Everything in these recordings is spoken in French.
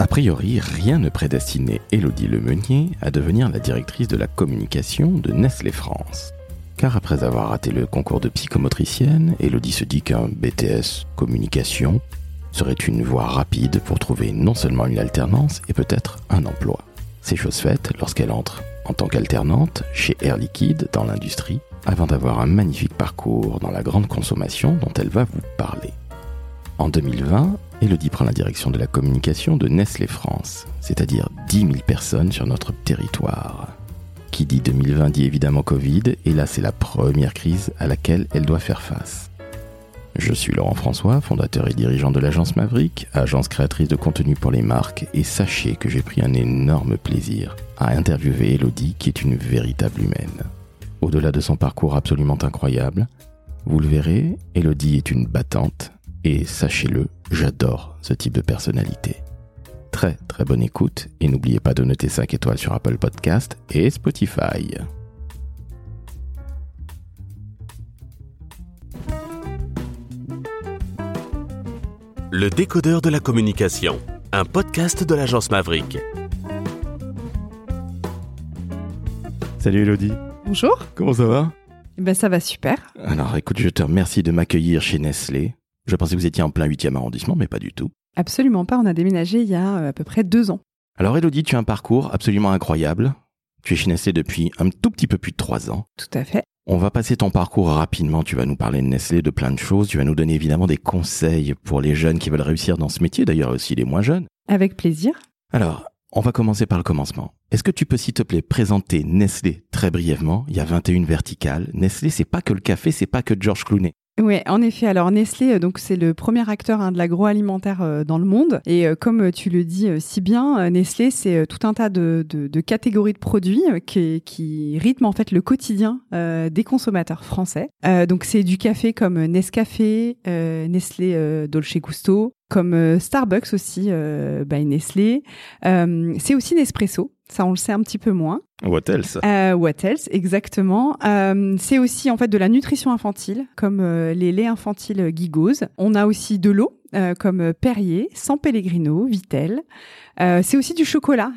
A priori, rien ne prédestinait Élodie Lemeunier à devenir la directrice de la communication de Nestlé France. Car après avoir raté le concours de psychomotricienne, Élodie se dit qu'un BTS communication serait une voie rapide pour trouver non seulement une alternance et peut-être un emploi. C'est chose faite lorsqu'elle entre en tant qu'alternante chez Air Liquide dans l'industrie avant d'avoir un magnifique parcours dans la grande consommation dont elle va vous parler. En 2020, Elodie prend la direction de la communication de Nestlé France, c'est-à-dire 10 000 personnes sur notre territoire. Qui dit 2020 dit évidemment Covid, et là c'est la première crise à laquelle elle doit faire face. Je suis Laurent François, fondateur et dirigeant de l'agence Maverick, agence créatrice de contenu pour les marques, et sachez que j'ai pris un énorme plaisir à interviewer Elodie qui est une véritable humaine. Au-delà de son parcours absolument incroyable, vous le verrez, Elodie est une battante, et sachez-le, j'adore ce type de personnalité. Très très bonne écoute et n'oubliez pas de noter 5 étoiles sur Apple Podcast et Spotify. Le décodeur de la communication, un podcast de l'agence Maverick. Salut Elodie. Bonjour. Comment ça va? Eh ben, Ça va super. Alors écoute, je te remercie de m'accueillir chez Nestlé. Je pensais que vous étiez en plein 8e arrondissement, mais pas du tout. Absolument pas, on a déménagé il y a euh, à peu près deux ans. Alors Elodie, tu as un parcours absolument incroyable. Tu es chez Nestlé depuis un tout petit peu plus de trois ans. Tout à fait. On va passer ton parcours rapidement. Tu vas nous parler de Nestlé, de plein de choses. Tu vas nous donner évidemment des conseils pour les jeunes qui veulent réussir dans ce métier, d'ailleurs aussi les moins jeunes. Avec plaisir. Alors, on va commencer par le commencement. Est-ce que tu peux, s'il te plaît, présenter Nestlé très brièvement? Il y a 21 verticales. Nestlé, c'est pas que le café, c'est pas que George Clooney. Oui, en effet. Alors Nestlé, euh, donc c'est le premier acteur hein, de l'agroalimentaire euh, dans le monde. Et euh, comme tu le dis si bien, Nestlé, c'est tout un tas de, de, catégories de produits qui, qui rythment en fait le quotidien des consommateurs français. donc c'est du café comme Nescafé, Nestlé Dolce Gusto, comme Starbucks aussi, by Nestlé. c'est aussi Nespresso. Ça, on le sait un petit peu moins. What else? Euh, What else, exactement. Euh, c'est aussi en fait de la nutrition infantile, comme euh, les laits infantiles Gigose. On a aussi de l'eau, euh, comme Perrier, San Pellegrino, Vitel. c'est aussi du chocolat,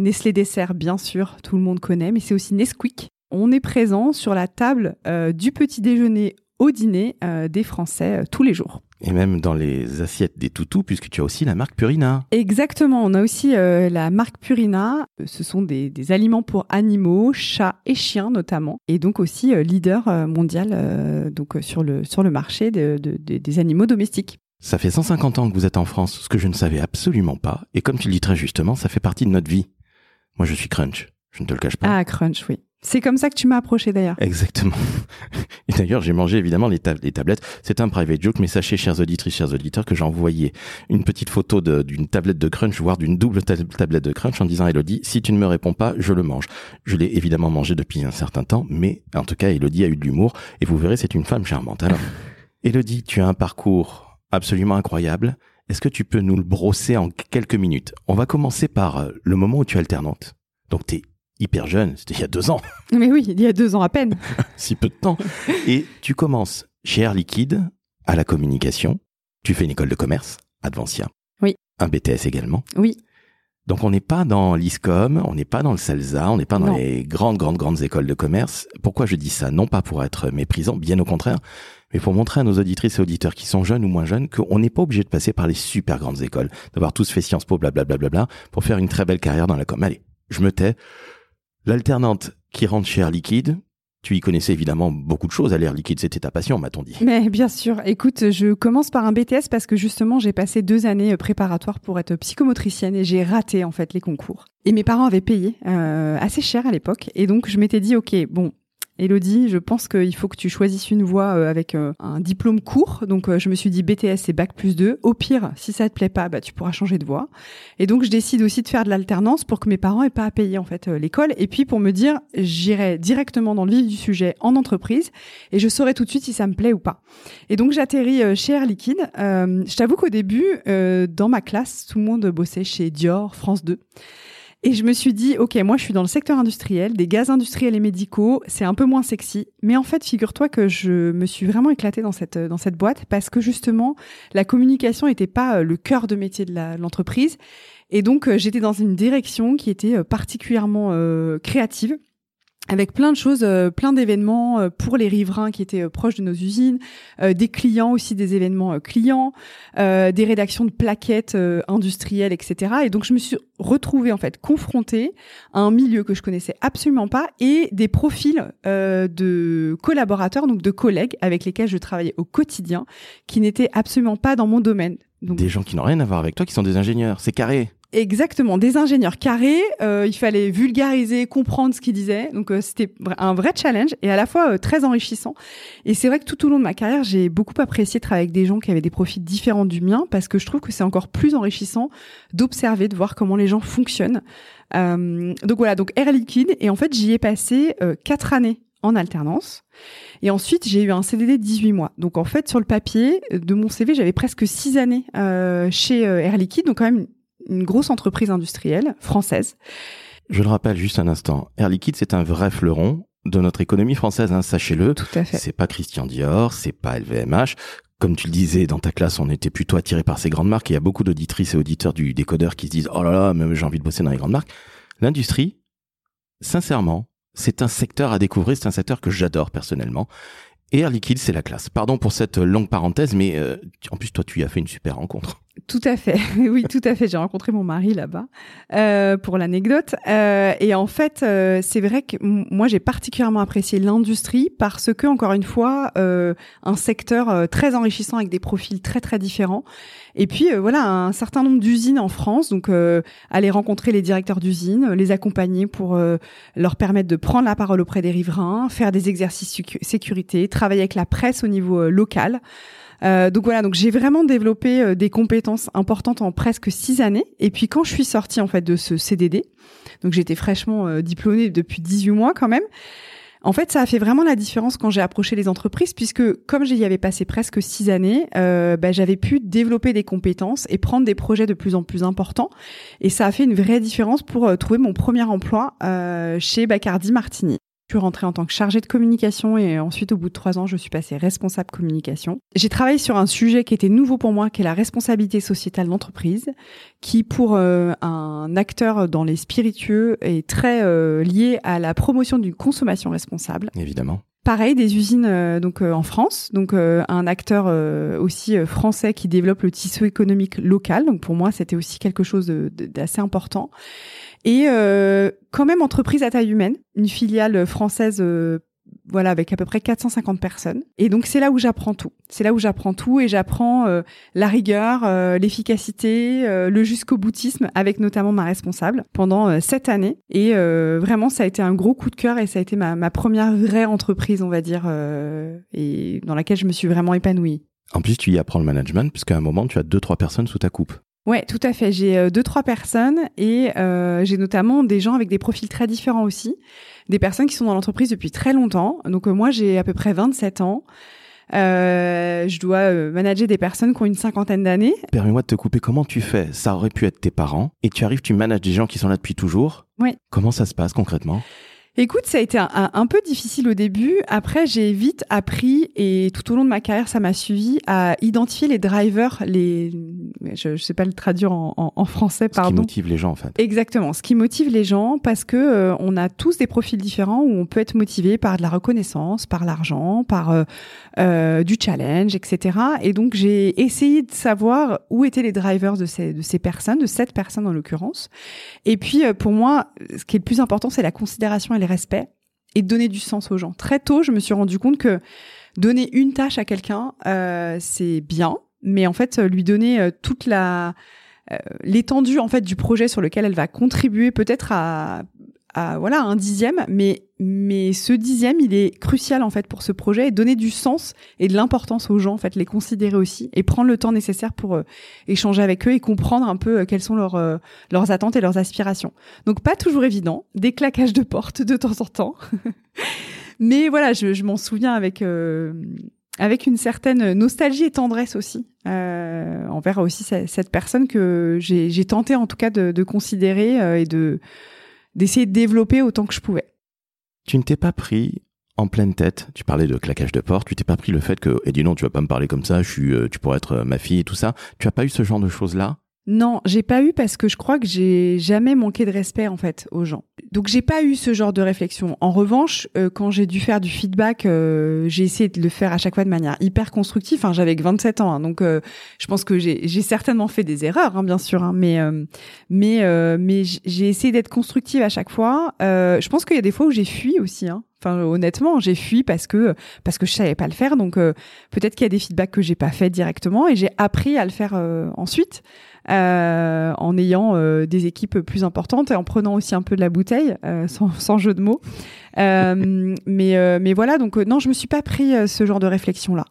Nestlé Dessert, bien sûr, tout le monde connaît, mais c'est aussi Nesquik. On est présent sur la table du petit déjeuner au dîner des Français tous les jours. Et même dans les assiettes des toutous, puisque tu as aussi la marque Purina. Exactement, on a aussi euh, la marque Purina. Ce sont des, aliments pour animaux, chats et chiens notamment, et donc aussi euh, leader euh, mondial donc sur le sur le marché des animaux domestiques. Ça fait 150 ans que vous êtes en France, ce que je ne savais absolument pas. Et comme tu le dis très justement, ça fait partie de notre vie. Moi, je suis Crunch. Je ne te le cache pas. Ah, Crunch, oui. C'est comme ça que tu m'as approché d'ailleurs. Exactement. Et d'ailleurs, j'ai mangé évidemment les, tablettes. C'est un private joke, mais sachez, chers auditrices, chers auditeurs, que j'ai envoyé une petite photo d'une tablette de crunch, voire d'une double tablette de crunch, en disant à Elodie, si tu ne me réponds pas, je le mange. Je l'ai évidemment mangé depuis un certain temps, mais en tout cas, Elodie a eu de l'humour, et vous verrez, c'est une femme charmante. Alors, Elodie, tu as un parcours absolument incroyable. Est-ce que tu peux nous le brosser en quelques minutes? On va commencer par euh, le moment où tu es alternante. Donc, tu es hyper jeune, c'était il y a deux ans. Mais oui, il y a deux ans à peine. si peu de temps. Et tu commences chez Air Liquide, à la communication. Tu fais une école de commerce, Advancia. Oui. Un BTS également. Oui. Donc on n'est pas dans l'ISCOM, on n'est pas dans le CELSA, on n'est pas dans les grandes, grandes, grandes écoles de commerce. Pourquoi je dis ça? Non pas pour être méprisant, bien au contraire, mais pour montrer à nos auditrices et auditeurs qui sont jeunes ou moins jeunes qu'on n'est pas obligé de passer par les super grandes écoles, d'avoir tous fait Sciences Po, blablabla, bla, bla, bla, pour faire une très belle carrière dans la com. Allez, je me tais. L'alternante qui rentre chez Air Liquide, tu y connaissais évidemment beaucoup de choses à l'air liquide, c'était ta passion, m'a-t-on dit. Mais bien sûr. Écoute, je commence par un BTS parce que justement, j'ai passé deux années préparatoires pour être psychomotricienne et j'ai raté en fait les concours. Et mes parents avaient payé euh, assez cher à l'époque, et donc je m'étais dit, ok, bon, Elodie, je pense qu'il faut que tu choisisses une voie euh, avec euh, un diplôme court. Donc, euh, je me suis dit BTS et Bac plus 2. Au pire, si ça te plaît pas, bah, tu pourras changer de voie. Et donc, je décide aussi de faire de l'alternance pour que mes parents aient pas à payer, en fait, l'école. Et puis, pour me dire, j'irai directement dans le vif du sujet en entreprise et je saurai tout de suite si ça me plaît ou pas. Et donc, j'atterris chez Air Liquide. je t'avoue qu'au début, dans ma classe, tout le monde bossait chez Dior, France 2. Et je me suis dit, ok, moi je suis dans le secteur industriel, des gaz industriels et médicaux, c'est un peu moins sexy. Mais en fait, figure-toi que je me suis vraiment éclatée dans cette dans cette boîte parce que justement, la communication n'était pas euh, le cœur de métier de l'entreprise. Et donc, euh, j'étais dans une direction qui était euh, particulièrement créative avec plein de choses, euh, plein d'événements euh, pour les riverains qui étaient euh, proches de nos usines, des clients aussi, des événements clients, des rédactions de plaquettes industrielles, etc. Et donc je me suis retrouvée en fait confrontée à un milieu que je connaissais absolument pas et des profils de collaborateurs, donc de collègues avec lesquels je travaillais au quotidien, qui n'étaient absolument pas dans mon domaine. Des gens qui n'ont rien à voir avec toi, qui sont des ingénieurs. C'est carré. Exactement, des ingénieurs carrés. Euh, il fallait vulgariser, comprendre ce qu'ils disaient. Donc euh, c'était un vrai challenge et à la fois euh, très enrichissant. Et c'est vrai que tout au long de ma carrière, j'ai beaucoup apprécié travailler avec des gens qui avaient des profils différents du mien parce que je trouve que c'est encore plus enrichissant d'observer, de voir comment les gens fonctionnent. donc voilà, donc Air Liquide et en fait j'y ai passé quatre années en alternance. Et ensuite, j'ai eu un CDD de 18 mois. Donc en fait, sur le papier de mon CV, j'avais presque six années chez Air Liquide, donc quand même une grosse entreprise industrielle française. Je le rappelle juste un instant, Air Liquide, c'est un vrai fleuron de notre économie française, hein, sachez-le. Tout à fait. C'est pas Christian Dior, c'est pas LVMH. Comme tu le disais dans ta classe, on était plutôt attiré par ces grandes marques. il y a beaucoup d'auditrices et auditeurs du décodeur qui se disent Oh là là, même j'ai envie de bosser dans les grandes marques. L'industrie, sincèrement, c'est un secteur à découvrir. C'est un secteur que j'adore personnellement. Et Air Liquide, c'est la classe. Pardon pour cette longue parenthèse, mais euh, en plus, toi, tu y as fait une super rencontre. Tout à fait, oui, tout à fait. J'ai rencontré mon mari là-bas euh, pour l'anecdote. Euh, et en fait, euh, c'est vrai que moi j'ai particulièrement apprécié l'industrie parce que encore une fois, euh, un secteur euh, très enrichissant avec des profils très très différents. Et puis voilà, un certain nombre d'usines en France. Donc aller rencontrer les directeurs d'usines, les accompagner pour leur permettre de prendre la parole auprès des riverains, faire des exercices sécurité, travailler avec la presse au niveau local. Euh, donc voilà, donc j'ai vraiment développé euh, des compétences importantes en presque six années. Et puis quand je suis sortie en fait de ce CDD, donc j'étais fraîchement euh, diplômée depuis 18 mois quand même. En fait, ça a fait vraiment la différence quand j'ai approché les entreprises, puisque comme j'y avais passé presque six années, euh, bah, j'avais pu développer des compétences et prendre des projets de plus en plus importants. Et ça a fait une vraie différence pour euh, trouver mon premier emploi euh, chez Bacardi Martini suis rentrée en tant que chargée de communication et ensuite, au bout de trois ans, je suis passée responsable communication. J'ai travaillé sur un sujet qui était nouveau pour moi, qui est la responsabilité sociétale d'entreprise, qui pour euh, un acteur dans les spiritueux est très euh, lié à la promotion d'une consommation responsable. Évidemment. Pareil, des usines euh, donc en France, donc un acteur aussi français qui développe le tissu économique local. Donc pour moi, c'était aussi quelque chose d'assez important. Et euh, quand même entreprise à taille humaine, une filiale française euh, voilà, avec à peu près 450 personnes. Et donc c'est là où j'apprends tout. C'est là où j'apprends tout et j'apprends euh, la rigueur, l'efficacité, le jusqu'au boutisme avec notamment ma responsable pendant sept années. Et vraiment, ça a été un gros coup de cœur et ça a été ma, ma première vraie entreprise, on va dire, et dans laquelle je me suis vraiment épanouie. En plus, tu y apprends le management puisqu'à un moment, tu as deux trois personnes sous ta coupe. Ouais, tout à fait. J'ai euh, deux trois personnes et euh, j'ai notamment des gens avec des profils très différents aussi, des personnes qui sont dans l'entreprise depuis très longtemps. Donc euh, moi, j'ai à peu près 27 ans. je dois manager des personnes qui ont une cinquantaine d'années. Permets-moi de te couper. Comment tu fais? Ça aurait pu être tes parents et tu arrives, tu manages des gens qui sont là depuis toujours. Oui. Comment ça se passe concrètement? Écoute, ça a été un, peu difficile au début. Après, j'ai vite appris et tout au long de ma carrière, ça m'a suivi à identifier les drivers, les, je, ne sais pas le traduire en, français, pardon. Ce qui motive les gens, en fait. Exactement, ce qui motive les gens, parce que euh, on a tous des profils différents où on peut être motivé par de la reconnaissance, par l'argent, par euh, euh, du challenge, etc. Et donc, j'ai essayé de savoir où étaient les drivers de ces de ces personnes, de cette personne en l'occurrence. Et puis, pour moi, ce qui est le plus important, c'est la considération et respect et donner du sens aux gens. Très tôt, je me suis rendu compte que donner une tâche à quelqu'un, euh, c'est bien, mais en fait, lui donner euh, toute la euh, l'étendue en fait du projet sur lequel elle va contribuer peut-être à voilà un dixième, mais mais ce dixième, il est crucial en fait pour ce projet et donner du sens et de l'importance aux gens en fait, les considérer aussi et prendre le temps nécessaire pour euh, échanger avec eux et comprendre un peu euh, quelles sont leurs euh, leurs attentes et leurs aspirations. Donc pas toujours évident, des claquages de porte de temps en temps, mais voilà, je, je m'en souviens avec avec une certaine nostalgie et tendresse aussi envers aussi cette personne que j'ai tenté en tout cas de, de considérer et de d'essayer de développer autant que je pouvais. Tu ne t'es pas pris en pleine tête, tu parlais de claquage de porte, tu t'es pas pris le fait que, et dis non, tu vas pas me parler comme ça, je suis, euh, tu pourrais être ma fille et tout ça. Tu as pas eu ce genre de choses là non, j'ai pas eu parce que je crois que j'ai jamais manqué de respect en fait aux gens. Donc j'ai pas eu ce genre de réflexion. En revanche, euh, quand j'ai dû faire du feedback, euh, j'ai essayé de le faire à chaque fois de manière hyper constructive. Enfin, j'avais que 27 ans, hein, donc euh, je pense que j'ai certainement fait des erreurs, hein, bien sûr, hein, mais mais mais j'ai essayé d'être constructive à chaque fois. je pense qu'il y a des fois où j'ai fui aussi. Enfin, honnêtement, j'ai fui parce que parce que je savais pas le faire. Donc peut-être qu'il y a des feedbacks que j'ai pas fait directement et j'ai appris à le faire ensuite. Euh, en ayant euh, des équipes plus importantes et en prenant aussi un peu de la bouteille, euh, sans, sans, jeu de mots. mais, mais voilà, donc non, je me suis pas pris ce genre de réflexion-là.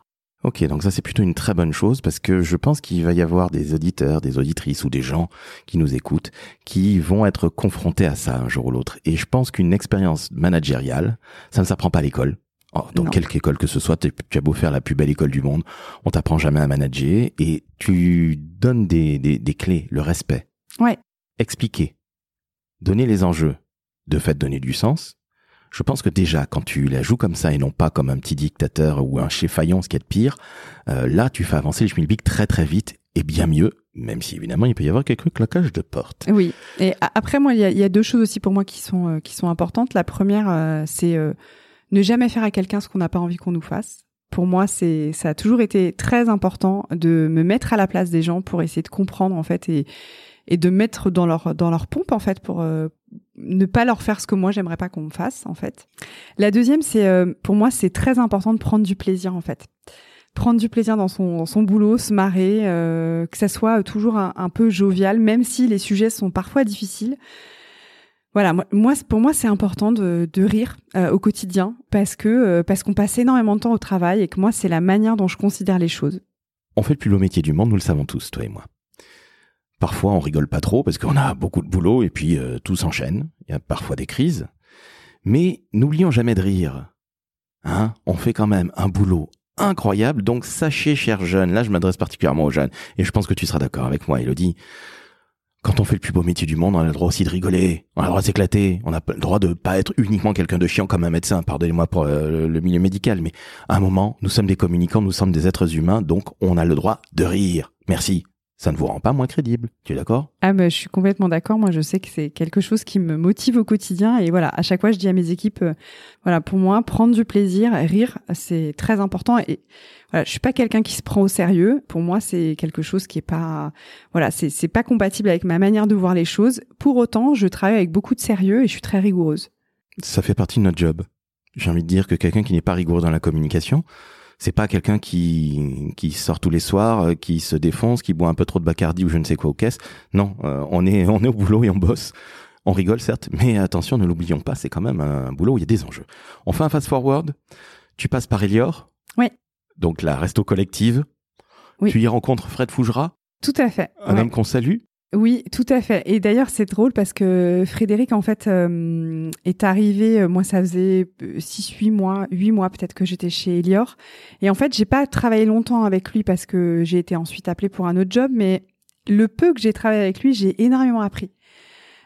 Ok, donc ça c'est plutôt une très bonne chose parce que je pense qu'il va y avoir des auditeurs, des auditrices ou des gens qui nous écoutent qui vont être confrontés à ça un jour ou l'autre. Et je pense qu'une expérience managériale, ça ne s'apprend pas à l'école. Oh, dans quelque école que ce soit, tu as beau faire la plus belle école du monde, on t'apprend jamais à manager et tu donnes des, des, des clés, le respect. Ouais. Expliquer. Donner les enjeux. De fait, donner du sens. Je pense que déjà, quand tu la joues comme ça et non pas comme un petit dictateur ou un chef faillon, ce qui est de pire, euh, là, tu fais avancer le schmilblick très très vite et bien mieux, même si évidemment il peut y avoir quelques claquages de porte. Oui. Et après, moi, il y a, y a, deux choses aussi pour moi qui sont, euh, qui sont importantes. La première, euh, c'est ne jamais faire à quelqu'un ce qu'on n'a pas envie qu'on nous fasse. Pour moi, c'est ça a toujours été très important de me mettre à la place des gens pour essayer de comprendre en fait et et de mettre dans leur dans leur pompe en fait pour euh, ne pas leur faire ce que moi j'aimerais pas qu'on me fasse en fait. La deuxième, c'est euh, pour moi c'est très important de prendre du plaisir en fait prendre du plaisir dans son, dans son boulot, se marrer, euh, que ça soit toujours un, un, peu jovial, même si les sujets sont parfois difficiles voilà, moi, pour moi, c'est important de, rire euh, au quotidien parce que euh, parce qu'on passe énormément de temps au travail et que moi, c'est la manière dont je considère les choses. On fait le plus beau métier du monde, nous le savons tous, toi et moi. Parfois, on rigole pas trop parce qu'on a beaucoup de boulot et puis euh, tout s'enchaîne. Il y a parfois des crises, mais n'oublions jamais de rire. Hein On fait quand même un boulot incroyable, donc sachez, chers jeunes, là, je m'adresse particulièrement aux jeunes et je pense que tu seras d'accord avec moi, Elodie quand on fait le plus beau métier du monde, on a le droit aussi de rigoler, on a le droit de s'éclater, on a le droit de pas être uniquement quelqu'un de chiant comme un médecin, pardonnez-moi pour euh, le milieu médical, mais à un moment, nous sommes des communicants, nous sommes des êtres humains, donc on a le droit de rire. Merci ça ne vous rend pas moins crédible. Tu es d'accord? Ah bah, je suis complètement d'accord. Moi, je sais que c'est quelque chose qui me motive au quotidien. Et voilà, à chaque fois, je dis à mes équipes, euh, voilà, pour moi, prendre du plaisir, rire, c'est très important. Et voilà, je suis pas quelqu'un qui se prend au sérieux. Pour moi, c'est quelque chose qui est pas, voilà, c'est c'est pas compatible avec ma manière de voir les choses. Pour autant, je travaille avec beaucoup de sérieux et je suis très rigoureuse. Ça fait partie de notre job. J'ai envie de dire que quelqu'un qui n'est pas rigoureux dans la communication, c'est pas quelqu'un qui qui sort tous les soirs, euh, qui se défonce, qui boit un peu trop de Bacardi ou je ne sais quoi aux caisses. Non, euh, on est on est au boulot et on bosse. On rigole certes, mais attention, ne l'oublions pas, c'est quand même un boulot où il y a des enjeux. On fait un fast forward. Tu passes par Elior. Oui. Donc la resto collective. Oui. Tu y rencontres Fred Fougera. Tout à fait. Un homme qu'on salue. Oui, tout à fait. Et d'ailleurs, c'est drôle parce que Frédéric, en fait, euh, est arrivé, euh, moi, ça faisait 6, euh, 8 mois, 8 mois peut-être que j'étais chez Elior. Et en fait, j'ai pas travaillé longtemps avec lui parce que j'ai été ensuite appelée pour un autre job, mais le peu que j'ai travaillé avec lui, j'ai énormément appris.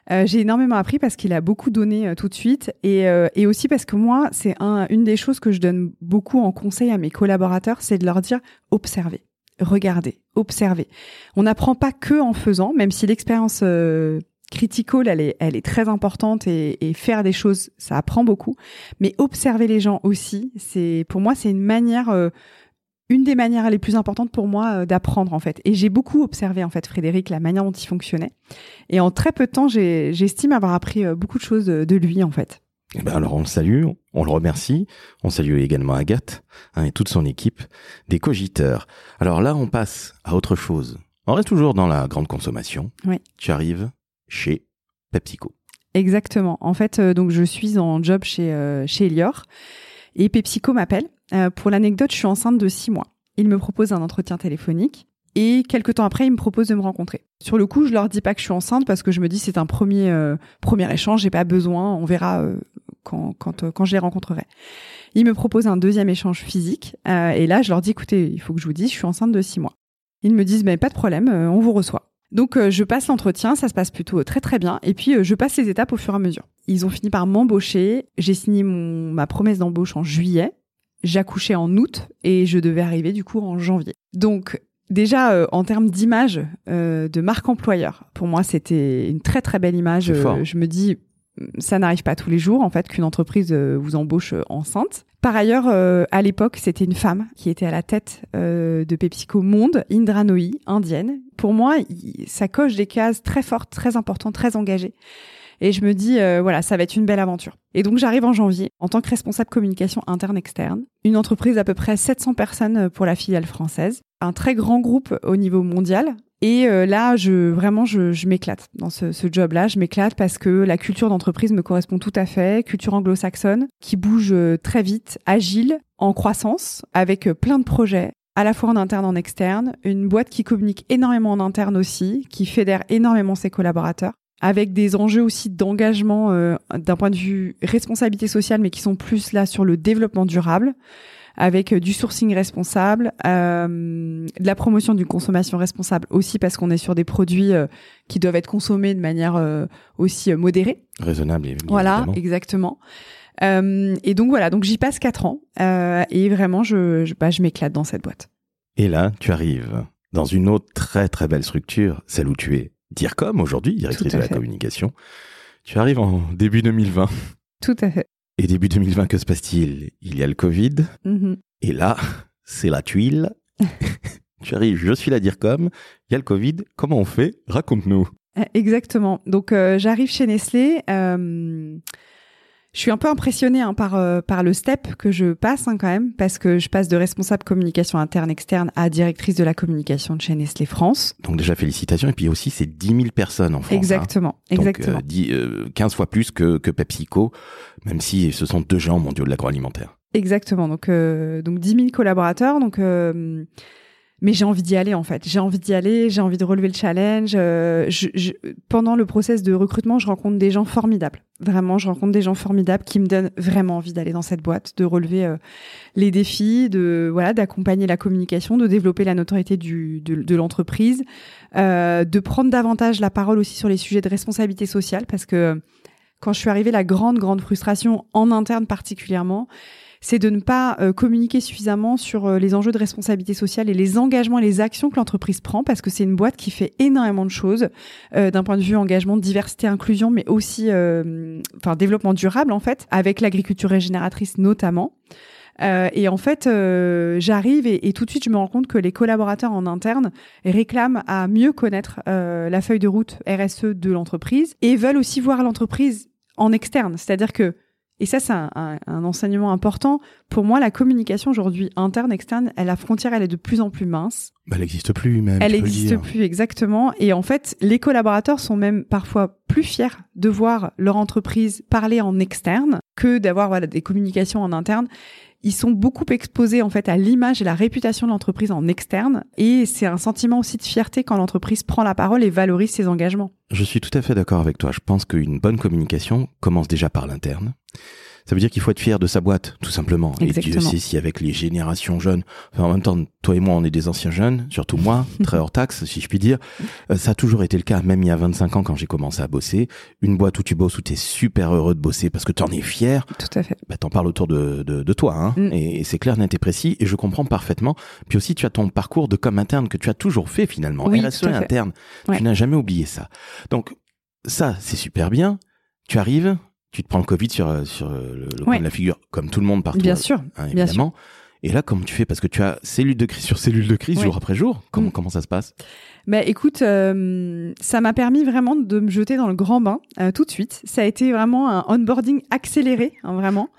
j'ai énormément appris parce qu'il a beaucoup donné tout de suite et, et aussi parce que moi, c'est un, une des choses que je donne beaucoup en conseil à mes collaborateurs, c'est de leur dire observer regarder, observer. On n'apprend pas que en faisant, même si l'expérience euh, critical, elle est, elle est très importante et, faire des choses, ça apprend beaucoup. Mais observer les gens aussi, c'est pour moi, c'est une manière, euh, une des manières les plus importantes pour moi euh, d'apprendre en fait. Et j'ai beaucoup observé en fait Frédéric, la manière dont il fonctionnait. Et en très peu de temps, j'estime avoir appris beaucoup de choses de lui en fait. Eh ben alors on le salue, on le remercie, on salue également Agathe hein, et toute son équipe des cogiteurs. Alors là, on passe à autre chose. On reste toujours dans la grande consommation. Oui. Tu arrives chez PepsiCo. Exactement. En fait, euh, donc je suis en job chez euh, chez Elior et PepsiCo m'appelle. Euh, pour l'anecdote, je suis enceinte de six mois. Il me propose un entretien téléphonique et quelques temps après, il me propose de me rencontrer. Sur le coup, je leur dis pas que je suis enceinte parce que je me dis c'est un premier premier échange, j'ai pas besoin, on verra quand, quand, euh, quand je les rencontrerai. Ils me proposent un deuxième échange physique. et là, je leur dis, écoutez, il faut que je vous dise, je suis enceinte de six mois. Ils me disent, mais pas de problème, on vous reçoit. Donc je passe l'entretien, ça se passe plutôt très très bien, et puis je passe les étapes au fur et à mesure. Ils ont fini par m'embaucher, j'ai signé mon, ma promesse d'embauche en juillet, j'accouchais en août et je devais arriver du coup en janvier. Donc déjà euh, en termes d'image euh, de marque employeur, pour moi c'était une très très belle image. Euh, je me dis ça n'arrive pas tous les jours en fait qu'une entreprise vous embauche enceinte. Par ailleurs, à l'époque, c'était une femme qui était à la tête de PepsiCo Monde, Indra Nooyi, indienne. Pour moi, ça coche des cases très fortes, très importantes, très engagées. Et je me dis, euh, voilà, ça va être une belle aventure. Et donc j'arrive en janvier en tant que responsable communication interne-externe. Une entreprise d'à peu près 700 personnes euh, pour la filiale française. Un très grand groupe au niveau mondial. Et euh, là, je vraiment, je, je m'éclate dans ce, ce job-là. Je m'éclate parce que la culture d'entreprise me correspond tout à fait. Culture anglo-saxonne qui bouge très vite, agile, en croissance, avec plein de projets, à la fois en interne en externe, une boîte qui communique énormément en interne aussi, qui fédère énormément ses collaborateurs avec des enjeux aussi d'engagement euh, d'un point de vue responsabilité sociale, mais qui sont plus là sur le développement durable, avec euh, du sourcing responsable, euh, de la promotion d'une consommation responsable aussi parce qu'on est sur des produits qui doivent être consommés de manière aussi modérée, raisonnable. Voilà, exactement. et donc voilà, donc j'y passe quatre ans et vraiment je je, bah, je m'éclate dans cette boîte. Et là, tu arrives dans une autre très très belle structure, celle où tu es DIRCOM aujourd'hui, directrice de la communication. Tu arrives en début 2020. Tout à fait. Et début 2020, que se passe-t-il? Il y a le Covid. Mm-hmm. Et là, c'est la tuile. tu arrives, je suis la DIRCOM, il y a le Covid, comment on fait? Raconte-nous. Exactement. Donc euh, j'arrive chez Nestlé. Euh, je suis un peu impressionnée hein, par euh, par le step que je passe hein, quand même parce que je passe de responsable communication interne externe à directrice de la communication de chez Nestlé France. Donc déjà félicitations et puis aussi c'est 10 000 personnes en France. Hein. Exactement, exactement. Euh, 15 euh, fois plus que que PepsiCo, même si ce sont deux géants mondiaux de l'agroalimentaire. Exactement. Donc euh, donc 10 000 collaborateurs. Donc mais j'ai envie d'y aller en fait. J'ai envie d'y aller, j'ai envie de relever le challenge. Euh, pendant le process de recrutement, je rencontre des gens formidables. Vraiment, je rencontre des gens formidables qui me donnent vraiment envie d'aller dans cette boîte, de relever euh, les défis, de voilà, d'accompagner la communication, de développer la notoriété du, de, de l'entreprise, euh, de prendre davantage la parole aussi sur les sujets de responsabilité sociale, parce que quand je suis arrivée, la grande grande frustration en interne particulièrement, c'est de ne pas euh, communiquer suffisamment sur euh, les enjeux de responsabilité sociale et les engagements et les actions que l'entreprise prend, parce que c'est une boîte qui fait énormément de choses euh, d'un point de vue engagement, diversité, inclusion, mais aussi enfin développement durable en fait, avec l'agriculture régénératrice notamment. et en fait, j'arrive et, et, tout de suite, je me rends compte que les collaborateurs en interne réclament à mieux connaître la feuille de route RSE de l'entreprise et veulent aussi voir l'entreprise en externe. C'est-à-dire que et ça, c'est un, enseignement important. Pour moi, la communication aujourd'hui interne, externe, la frontière, elle est de plus en plus mince. Bah, elle n'existe plus même. Elle n'existe plus exactement. Et en fait, les collaborateurs sont même parfois plus fiers de voir leur entreprise parler en externe que d'avoir voilà, des communications en interne ils sont beaucoup exposés en fait à l'image et la réputation de l'entreprise en externe et c'est un sentiment aussi de fierté quand l'entreprise prend la parole et valorise ses engagements. Je suis tout à fait d'accord avec toi. Je pense qu'une bonne communication commence déjà par l'interne. Ça veut dire qu'il faut être fier de sa boîte, tout simplement. Exactement. Et Dieu sait si avec les générations jeunes, enfin, en même temps, toi et moi, on est des anciens jeunes, surtout moi, très hors taxe, si je puis dire. Euh, ça a toujours été le cas, même il y a 25 ans quand j'ai commencé à bosser. Une boîte où tu bosses, où tu es super heureux de bosser parce que tu en es fier. Tout à fait. Bah, t'en parles autour de, de, de toi, hein. Mm. Et, c'est clair, net et précis. Et je comprends parfaitement. Puis aussi, tu as ton parcours de com interne que tu as toujours fait finalement. Oui, RSE interne. Tu n'as jamais oublié ça. Donc, ça, c'est super bien. Tu arrives, tu te prends le Covid sur, euh, sur euh, le, coin de la figure, comme tout le monde partout. Bien sûr, hein, évidemment. Et là, comment tu fais? Parce que tu as cellule de crise sur cellule de crise, jour après jour. Comment, mm. comment ça se passe? Bah, écoute, euh, ça m'a permis vraiment de me jeter dans le grand bain tout de suite. Ça a été vraiment un onboarding accéléré, hein, vraiment.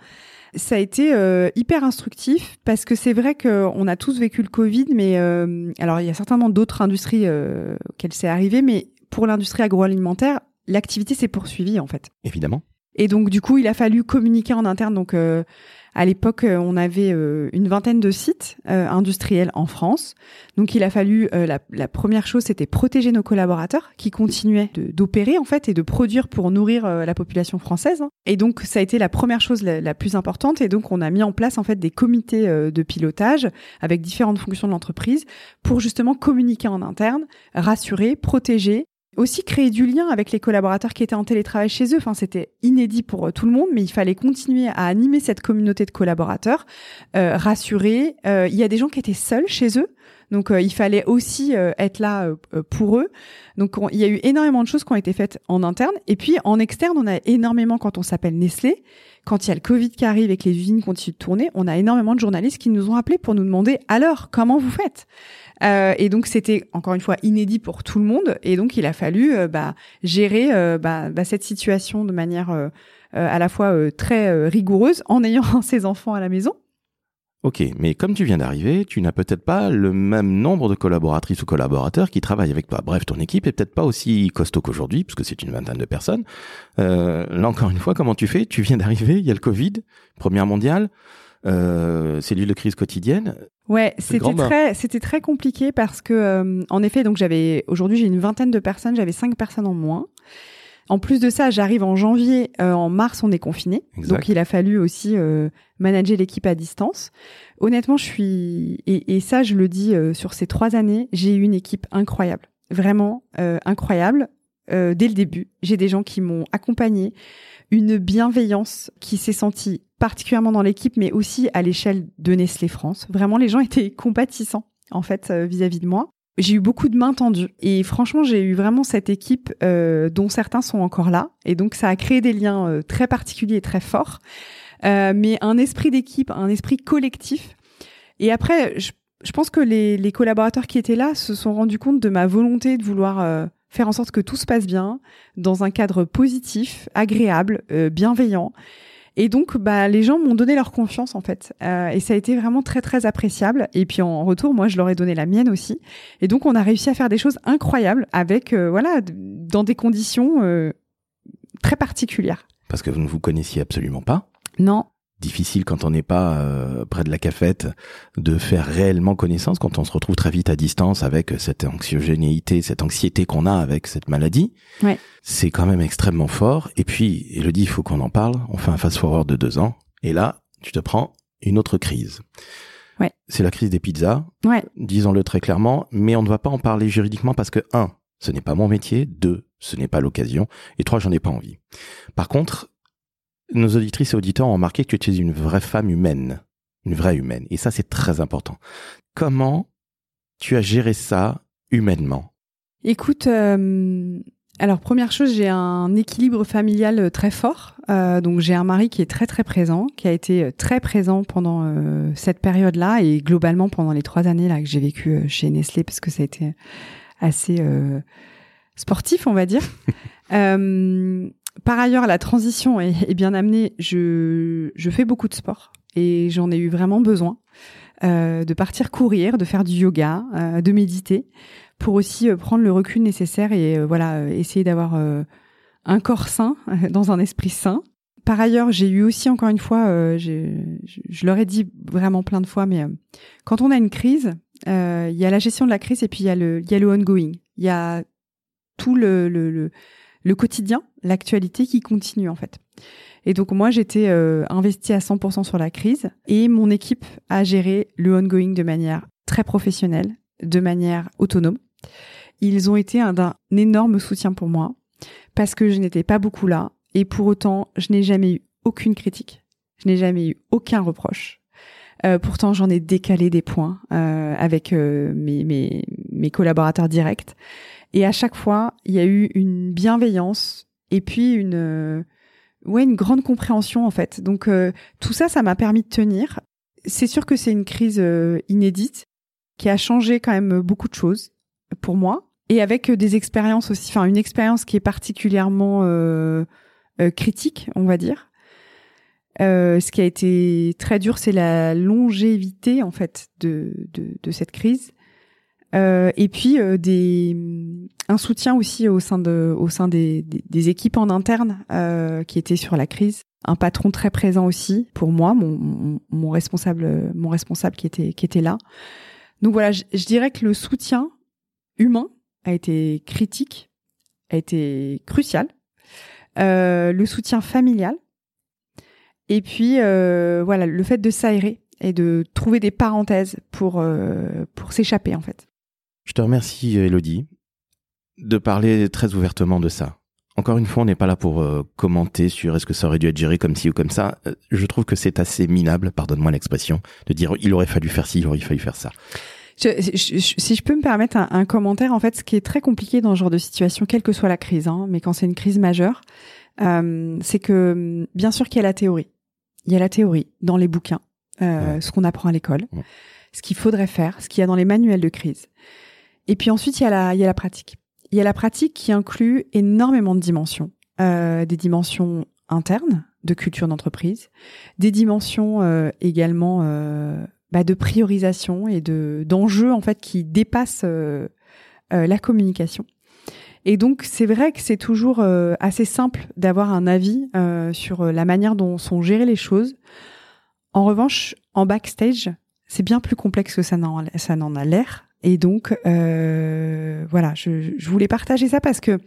Ça a été hyper instructif parce que c'est vrai qu'on a tous vécu le Covid, mais alors il y a certainement d'autres industries auxquelles c'est arrivé, mais pour l'industrie agroalimentaire, l'activité s'est poursuivie en fait. Évidemment. Et donc du coup, il a fallu communiquer en interne. Donc à l'époque, euh, on avait euh, une vingtaine de sites euh, industriels en France. Donc, il a fallu la, première chose, c'était protéger nos collaborateurs qui continuaient d'opérer en fait et de produire pour nourrir la population française. Et donc, ça a été la première chose la, plus importante. Et donc, on a mis en place en fait des comités de pilotage avec différentes fonctions de l'entreprise pour justement communiquer en interne, rassurer, protéger aussi créer du lien avec les collaborateurs qui étaient en télétravail chez eux. Enfin, c'était inédit pour euh, tout le monde, mais il fallait continuer à animer cette communauté de collaborateurs, euh, rassurer. Euh, il y a des gens qui étaient seuls chez eux, donc il fallait aussi être là pour eux. Donc il y a eu énormément de choses qui ont été faites en interne, et puis en externe, on a énormément quand on s'appelle Nestlé. Quand il y a le Covid qui arrive et que les usines continuent de tourner, on a énormément de journalistes qui nous ont appelés pour nous demander alors comment vous faites? Euh, et donc c'était encore une fois inédit pour tout le monde. Et donc il a fallu euh, bah, gérer euh, bah, bah, cette situation de manière à la fois très rigoureuse en ayant ses enfants à la maison. Ok, mais comme tu viens d'arriver, tu n'as peut-être pas le même nombre de collaboratrices ou collaborateurs qui travaillent avec toi. Bref, ton équipe est peut-être pas aussi costaud qu'aujourd'hui, puisque c'est une vingtaine de personnes. là encore une fois, comment tu fais? Tu viens d'arriver, il y a le Covid, première mondiale euh, cellule de crise quotidienne. Ouais, c'était très, c'était très compliqué parce que, euh, en effet, donc j'avais aujourd'hui j'ai une vingtaine de personnes, j'avais cinq personnes en moins. En plus de ça, j'arrive en janvier, euh, en mars, on est confiné, donc il a fallu aussi euh, manager l'équipe à distance. Honnêtement, je suis et, et ça, je le dis sur ces trois années, j'ai eu une équipe incroyable, vraiment incroyable. dès le début, j'ai des gens qui m'ont accompagné, une bienveillance qui s'est sentie particulièrement dans l'équipe, mais aussi à l'échelle de Nestlé France. Vraiment, les gens étaient compatissants, en fait, euh, vis-à-vis de moi. J'ai eu beaucoup de mains tendues. Et franchement j'ai eu vraiment cette équipe euh, dont certains sont encore là. Et donc ça a créé des liens euh, très particuliers et très forts, mais un esprit d'équipe, un esprit collectif. Et après, je, je pense que les, les, collaborateurs qui étaient là se sont rendus compte de ma volonté de vouloir faire en sorte que tout se passe bien dans un cadre positif, agréable, bienveillant et donc, bah, les gens m'ont donné leur confiance en fait, euh, et ça a été vraiment très très appréciable. Et puis en retour, moi, je leur ai donné la mienne aussi. Et donc, on a réussi à faire des choses incroyables avec, euh, voilà, dans des conditions euh, très particulières. Parce que vous ne vous connaissiez absolument pas. Non difficile quand on n'est pas euh, près de la cafette de faire réellement connaissance quand on se retrouve très vite à distance avec cette anxiogénéité, cette anxiété qu'on a avec cette maladie. Ouais. C'est quand même extrêmement fort. Et puis, Elodie, il faut qu'on en parle. On fait un fast-forward de deux ans. Et là, tu te prends une autre crise. Ouais. C'est la crise des pizzas. Ouais. Disons-le très clairement. Mais on ne va pas en parler juridiquement parce que, un, ce n'est pas mon métier. Deux, ce n'est pas l'occasion. Et trois, j'en ai pas envie. Par contre, nos auditrices et auditeurs ont remarqué que tu es une vraie femme humaine, une vraie humaine. Et ça, c'est très important. Comment tu as géré ça humainement? Écoute, euh, alors première chose, j'ai un équilibre familial très fort. Euh, donc j'ai un mari qui est très très présent, qui a été très présent pendant euh, cette période-là et globalement pendant les trois années là que j'ai vécu chez Nestlé parce que ça a été assez sportif, on va dire. par ailleurs, la transition est, bien amenée. Je, je, fais beaucoup de sport et j'en ai eu vraiment besoin euh, de partir courir, de faire du yoga, euh, de méditer, pour aussi euh, prendre le recul nécessaire et euh, voilà essayer d'avoir euh, un corps sain dans un esprit sain. Par ailleurs, j'ai eu aussi encore une fois, je, je leur ai dit vraiment plein de fois, mais quand on a une crise, il y a la gestion de la crise et puis il y a le, y a le ongoing. Il y a tout le, le, le le quotidien, l'actualité qui continue en fait. Et donc moi j'étais euh, investie à 100% sur la crise et mon équipe a géré le ongoing de manière très professionnelle, de manière autonome. Ils ont été un, énorme soutien pour moi parce que je n'étais pas beaucoup là et pour autant je n'ai jamais eu aucune critique, je n'ai jamais eu aucun reproche. Euh, pourtant, j'en ai décalé des points euh, avec euh, mes collaborateurs directs. Et à chaque fois, il y a eu une bienveillance et puis une, euh, ouais, une grande compréhension en fait. Donc euh, tout ça, ça m'a permis de tenir. C'est sûr que c'est une crise euh, inédite qui a changé quand même beaucoup de choses pour moi et avec des expériences aussi. Enfin, une expérience qui est particulièrement critique, on va dire. ce qui a été très dur, c'est la longévité en fait de, de, de cette crise Euh, et puis euh, des un soutien aussi au sein de au sein des, des, équipes en interne euh, qui étaient sur la crise. Un patron très présent aussi pour moi mon, mon, responsable mon responsable qui était qui était là. Donc voilà je, dirais que le soutien humain a été critique a été crucial. Euh, le soutien familial. Et puis euh, voilà le fait de s'aérer et de trouver des parenthèses pour pour s'échapper en fait je te remercie, Elodie, de parler très ouvertement de ça. Encore une fois, on n'est pas là pour euh, commenter sur est-ce que ça aurait dû être géré comme ci ou comme ça. Euh, je trouve que c'est assez minable, pardonne-moi l'expression, de dire il aurait fallu faire ci, il aurait fallu faire ça. si je peux me permettre un, commentaire, en fait, ce qui est très compliqué dans ce genre de situation, quelle que soit la crise, hein, mais quand c'est une crise majeure, euh, c'est que bien sûr qu'il y a la théorie. Il y a la théorie dans les bouquins, ce qu'on apprend à l'école, ce qu'il faudrait faire, ce qu'il y a dans les manuels de crise. Et puis ensuite, il y a la, il y a la pratique. Il y a la pratique qui inclut énormément de dimensions, euh, des dimensions internes de culture d'entreprise, des dimensions euh, également euh, bah, de priorisation et de d'enjeux en fait qui dépassent euh, euh, la communication. Et donc c'est vrai que c'est toujours euh, assez simple d'avoir un avis sur la manière dont sont gérées les choses. En revanche, en backstage, c'est bien plus complexe que ça n'en a l'air. Et donc, euh, voilà, je, voulais partager ça parce que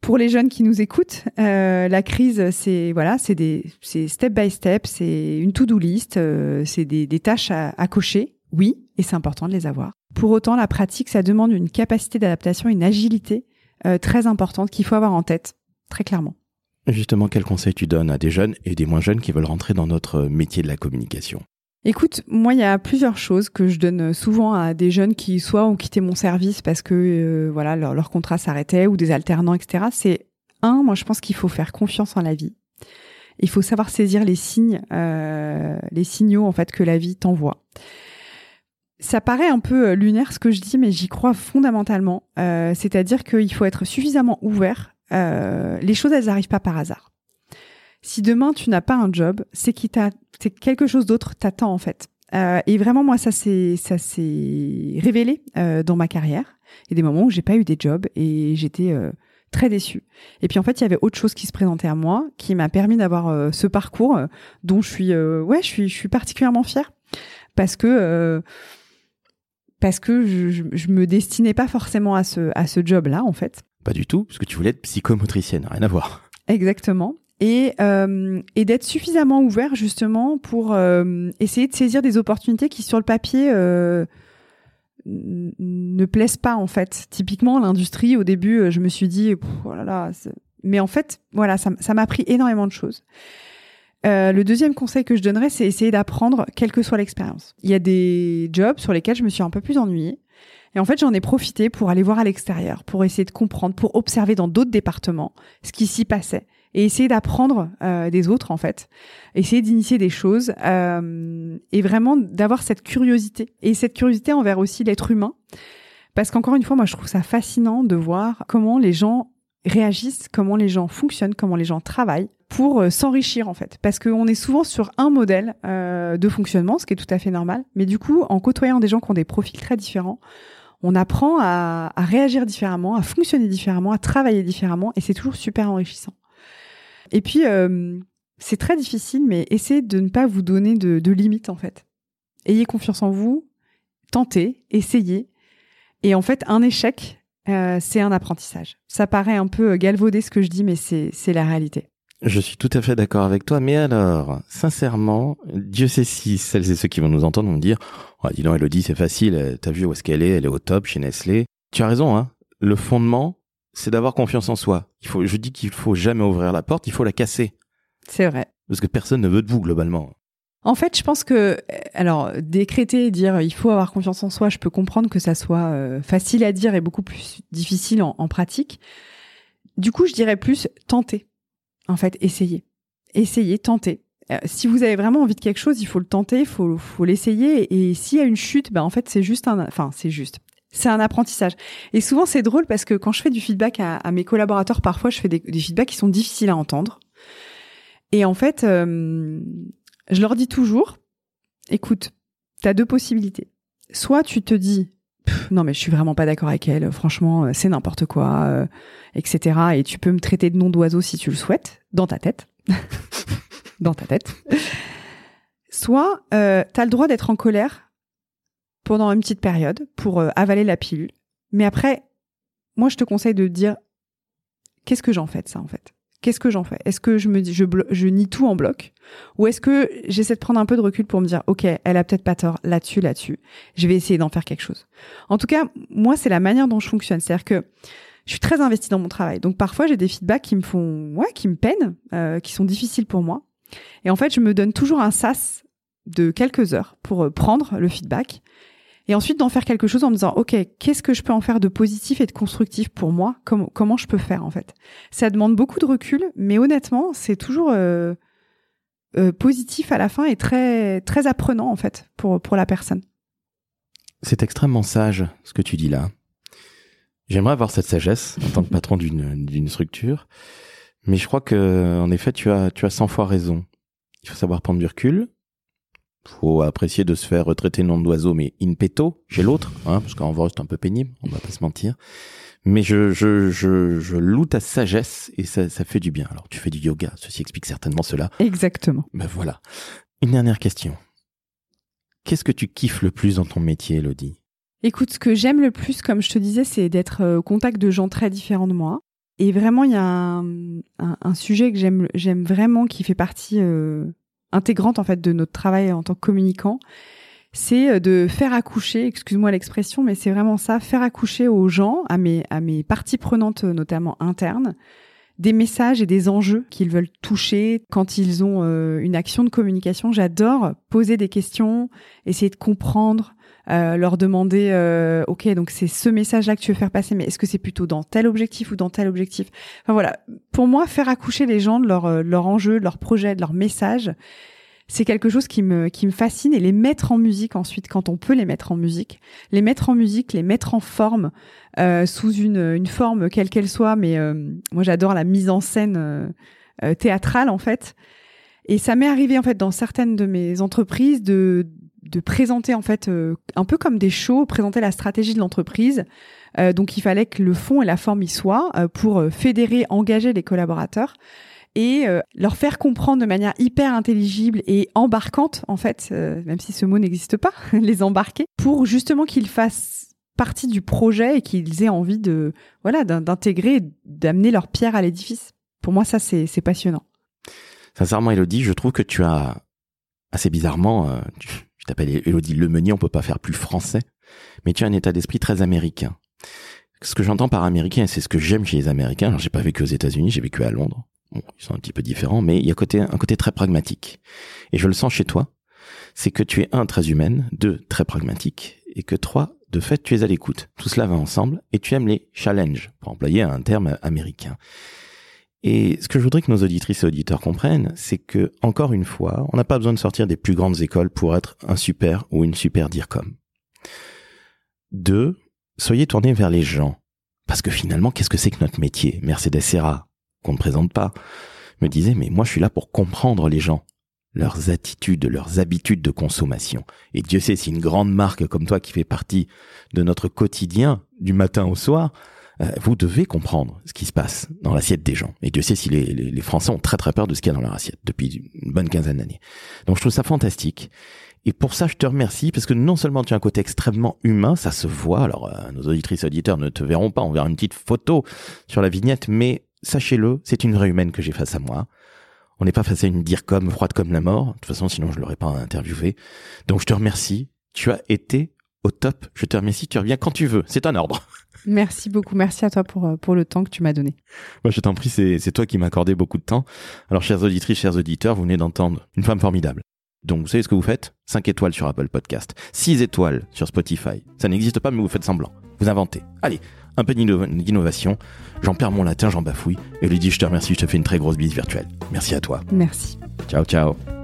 pour les jeunes qui nous écoutent, euh, la crise, c'est voilà, c'est des, c'est step by step, c'est une to-do list, euh, c'est des, tâches à, à, cocher, oui, et c'est important de les avoir. Pour autant, la pratique, ça demande une capacité d'adaptation, une agilité très importante qu'il faut avoir en tête, très clairement. Justement, quels conseils tu donnes à des jeunes et des moins jeunes qui veulent rentrer dans notre métier de la communication? Écoute, moi, il y a plusieurs choses que je donne souvent à des jeunes qui soit ont quitté mon service parce que euh, voilà leur, contrat s'arrêtait ou des alternants, etc. C'est un, moi, je pense qu'il faut faire confiance en la vie. Il faut savoir saisir les signes, euh, les signaux en fait que la vie t'envoie. Ça paraît un peu euh, lunaire ce que je dis, mais j'y crois fondamentalement. C'est-à-dire qu'il faut être suffisamment ouvert. les choses, elles n'arrivent pas par hasard. Si demain tu n'as pas un job, c'est qu'il t'a, c'est quelque chose d'autre t'attend en fait. Euh, et vraiment moi ça s'est ça s'est révélé euh, dans ma carrière. Il y a des moments où j'ai pas eu des jobs et j'étais euh, très déçue. Et puis en fait il y avait autre chose qui se présentait à moi qui m'a permis d'avoir euh, ce parcours euh, dont je suis ouais je suis je suis particulièrement fière parce que parce que je, je, me destinais pas forcément à ce à ce job là en fait. Pas du tout, parce que tu voulais être psychomotricienne, rien à voir. Exactement et, euh, et d'être suffisamment ouvert justement pour euh, essayer de saisir des opportunités qui sur le papier euh, ne plaisent pas en fait. Typiquement l'industrie au début euh, je me suis dit oh là mais en fait voilà ça m'a appris énormément de choses. Euh, le deuxième conseil que je donnerais c'est essayer d'apprendre quelle que soit l'expérience. Il y a des jobs sur lesquels je me suis un peu plus ennuyée. Et en fait, j'en ai profité pour aller voir à l'extérieur, pour essayer de comprendre, pour observer dans d'autres départements ce qui s'y passait et essayer d'apprendre euh, des autres en fait, essayer d'initier des choses euh, et vraiment d'avoir cette curiosité et cette curiosité envers aussi l'être humain. Parce qu'encore une fois moi je trouve ça fascinant de voir comment les gens réagissent, comment les gens fonctionnent, comment les gens travaillent pour euh, s'enrichir en fait. Parce qu'on est souvent sur un modèle euh, de fonctionnement ce qui est tout à fait normal. Mais du coup en côtoyant des gens qui ont des profils très différents on apprend à, à réagir différemment, à fonctionner différemment, à travailler différemment, et c'est toujours super enrichissant. Et puis, euh, c'est très difficile, mais essayez de ne pas vous donner de, limites, en fait. Ayez confiance en vous, tentez, essayez. Et en fait, un échec, euh, c'est un apprentissage. Ça paraît un peu galvaudé ce que je dis, mais c'est la réalité. Je suis tout à fait d'accord avec toi, mais alors, sincèrement, Dieu sait si celles et ceux qui vont nous entendre vont dire oh, dis donc, Elodie, c'est facile, t'as vu où est-ce qu'elle est, elle est au top chez Nestlé. Tu as raison, hein. Le fondement, c'est d'avoir confiance en soi. Il faut, je dis qu'il faut jamais ouvrir la porte, il faut la casser. C'est vrai. Parce que personne ne veut de vous globalement. En fait, je pense que, alors, décréter et dire il faut avoir confiance en soi, je peux comprendre que ça soit euh, facile à dire et beaucoup plus difficile en, pratique. Du coup, je dirais plus tenter. En fait, essayer. Essayer, tenter. Euh, si vous avez vraiment envie de quelque chose, il faut le tenter, il faut, faut l'essayer. Et s'il y a une chute, ben en fait, c'est juste un, enfin, c'est juste c'est un apprentissage. Et souvent, c'est drôle parce que quand je fais du feedback à, mes collaborateurs, parfois, je fais des, feedbacks qui sont difficiles à entendre. Et en fait, euh, je leur dis toujours, écoute, tu as deux possibilités. Soit tu te dis, non mais je suis vraiment pas d'accord avec elle. Franchement, c'est n'importe quoi, etc. Et tu peux me traiter de nom d'oiseau si tu le souhaites, dans ta tête, dans ta tête. Soit tu as le droit d'être en colère pendant une petite période pour avaler la pilule, mais après, moi je te conseille de dire qu'est-ce que j'en fais de ça en fait? Qu'est-ce que j'en fais? Est-ce que je me je nie tout en bloc? Ou est-ce que j'essaie de prendre un peu de recul pour me dire, OK, elle a peut-être pas tort là-dessus, là-dessus. Je vais essayer d'en faire quelque chose. En tout cas, moi, c'est la manière dont je fonctionne. C'est-à-dire que je suis très investie dans mon travail. Donc parfois, j'ai des feedbacks qui me font, ouais, qui me peinent, euh, qui sont difficiles pour moi. Et en fait, je me donne toujours un sas de quelques heures pour euh, prendre le feedback et ensuite d'en faire quelque chose en me disant ok qu'est-ce que je peux en faire de positif et de constructif pour moi? Comment comment je peux faire en fait? Ça demande beaucoup de recul mais honnêtement c'est toujours euh, euh, positif à la fin et très très apprenant en fait pour pour la personne. C'est extrêmement sage ce que tu dis là. J'aimerais avoir cette sagesse en tant que patron d'une structure mais je crois que en effet tu as tu as 100 fois raison. Il faut savoir prendre du recul faut apprécier de se faire retraiter nom d'oiseau, mais in petto, chez l'autre, hein, parce qu'en vrai c'est un peu pénible, on va pas se mentir. Mais je, je, je, je loue ta sagesse et ça, ça fait du bien. Alors tu fais du yoga, ceci explique certainement cela. Exactement. Ben voilà. Une dernière question. Qu'est-ce que tu kiffes le plus dans ton métier, Elodie? Écoute, ce que j'aime le plus, comme je te disais, c'est d'être euh, au contact de gens très différents de moi. Et vraiment, il y a un, un, sujet que j'aime, j'aime vraiment, qui fait partie euh, intégrante en fait de notre travail en tant que communicant, c'est euh, de faire accoucher, excuse-moi l'expression, mais c'est vraiment ça, faire accoucher aux gens, à mes, à mes parties prenantes notamment internes, des messages et des enjeux qu'ils veulent toucher quand ils ont euh, une action de communication. J'adore poser des questions, essayer de comprendre, euh, leur demander, euh, ok, donc c'est ce message-là que tu veux faire passer, mais est-ce que c'est plutôt dans tel objectif ou dans tel objectif? Enfin voilà, pour moi, faire accoucher les gens de leur, euh, leur enjeu, de leur projet, de leur message, c'est quelque chose qui me, qui me fascine et les mettre en musique ensuite, quand on peut les mettre en musique, les mettre en musique, les mettre en forme, euh, sous une, une forme quelle qu'elle soit, mais moi j'adore la mise en scène théâtrale en fait. Et ça m'est arrivé en fait dans certaines de mes entreprises de de présenter en fait euh, un peu comme des shows, présenter la stratégie de l'entreprise. Euh, donc il fallait que le fond et la forme y soient euh, pour fédérer, engager les collaborateurs et leur faire comprendre de manière hyper intelligible et embarquante en fait, même si ce mot n'existe pas, les embarquer pour justement qu'ils fassent partie du projet et qu'ils aient envie de voilà d'intégrer, d'amener leur pierre à l'édifice. Pour moi ça c'est passionnant. Sincèrement Elodie, je trouve que tu as assez bizarrement t'appelles Elodie Lemenier, on peut pas faire plus français, mais tu as un état d'esprit très américain. Ce que j'entends par américain, c'est ce que j'aime chez les Américains. Alors j'ai pas vécu aux États-Unis, j'ai vécu à Londres. Bon, ils sont un petit peu différents, mais il y a un côté très pragmatique. Et je le sens chez toi. C'est que tu es un très humaine, deux très pragmatique, et que trois de fait tu es à l'écoute. Tout cela va ensemble, et tu aimes les challenges, pour employer un terme américain. Et ce que je voudrais que nos auditrices et auditeurs comprennent, c'est que, encore une fois, on n'a pas besoin de sortir des plus grandes écoles pour être un super ou une super DIRCOM. Deux, soyez tournés vers les gens. Parce que finalement, qu'est-ce que c'est que notre métier? Mercedes Serra, qu'on ne présente pas, me disait, mais moi je suis là pour comprendre les gens, leurs attitudes, leurs habitudes de consommation. Et Dieu sait si une grande marque comme toi qui fait partie de notre quotidien, du matin au soir, vous devez comprendre ce qui se passe dans l'assiette des gens. Et Dieu sait si les, les, Français ont très très peur de ce qu'il y a dans leur assiette depuis une bonne quinzaine d'années. Donc je trouve ça fantastique. Et pour ça, je te remercie parce que non seulement tu as un côté extrêmement humain, ça se voit. Alors, euh, nos auditrices auditeurs ne te verront pas, on verra une petite photo sur la vignette, mais sachez-le, c'est une vraie humaine que j'ai face à moi. On n'est pas face à une dire comme froide comme la mort. De toute façon, sinon je l'aurais pas interviewé. Donc je te remercie. Tu as été au top. Je te remercie. Tu reviens quand tu veux. C'est un ordre. Merci beaucoup. Merci à toi pour, euh, pour le temps que tu m'as donné. Moi, je t'en prie, c'est, c'est toi qui m'as accordé beaucoup de temps. Alors, chères auditrices, chers auditeurs, vous venez d'entendre une femme formidable. Donc, vous savez ce que vous faites? 5 étoiles sur Apple Podcast, 6 étoiles sur Spotify. Ça n'existe pas, mais vous faites semblant. Vous inventez. Allez, un peu d'innovation. J'en perds mon latin, j'en bafouille. Et lui dit, je te remercie, je te fais une très grosse bise virtuelle. Merci à toi. Merci. Ciao, ciao.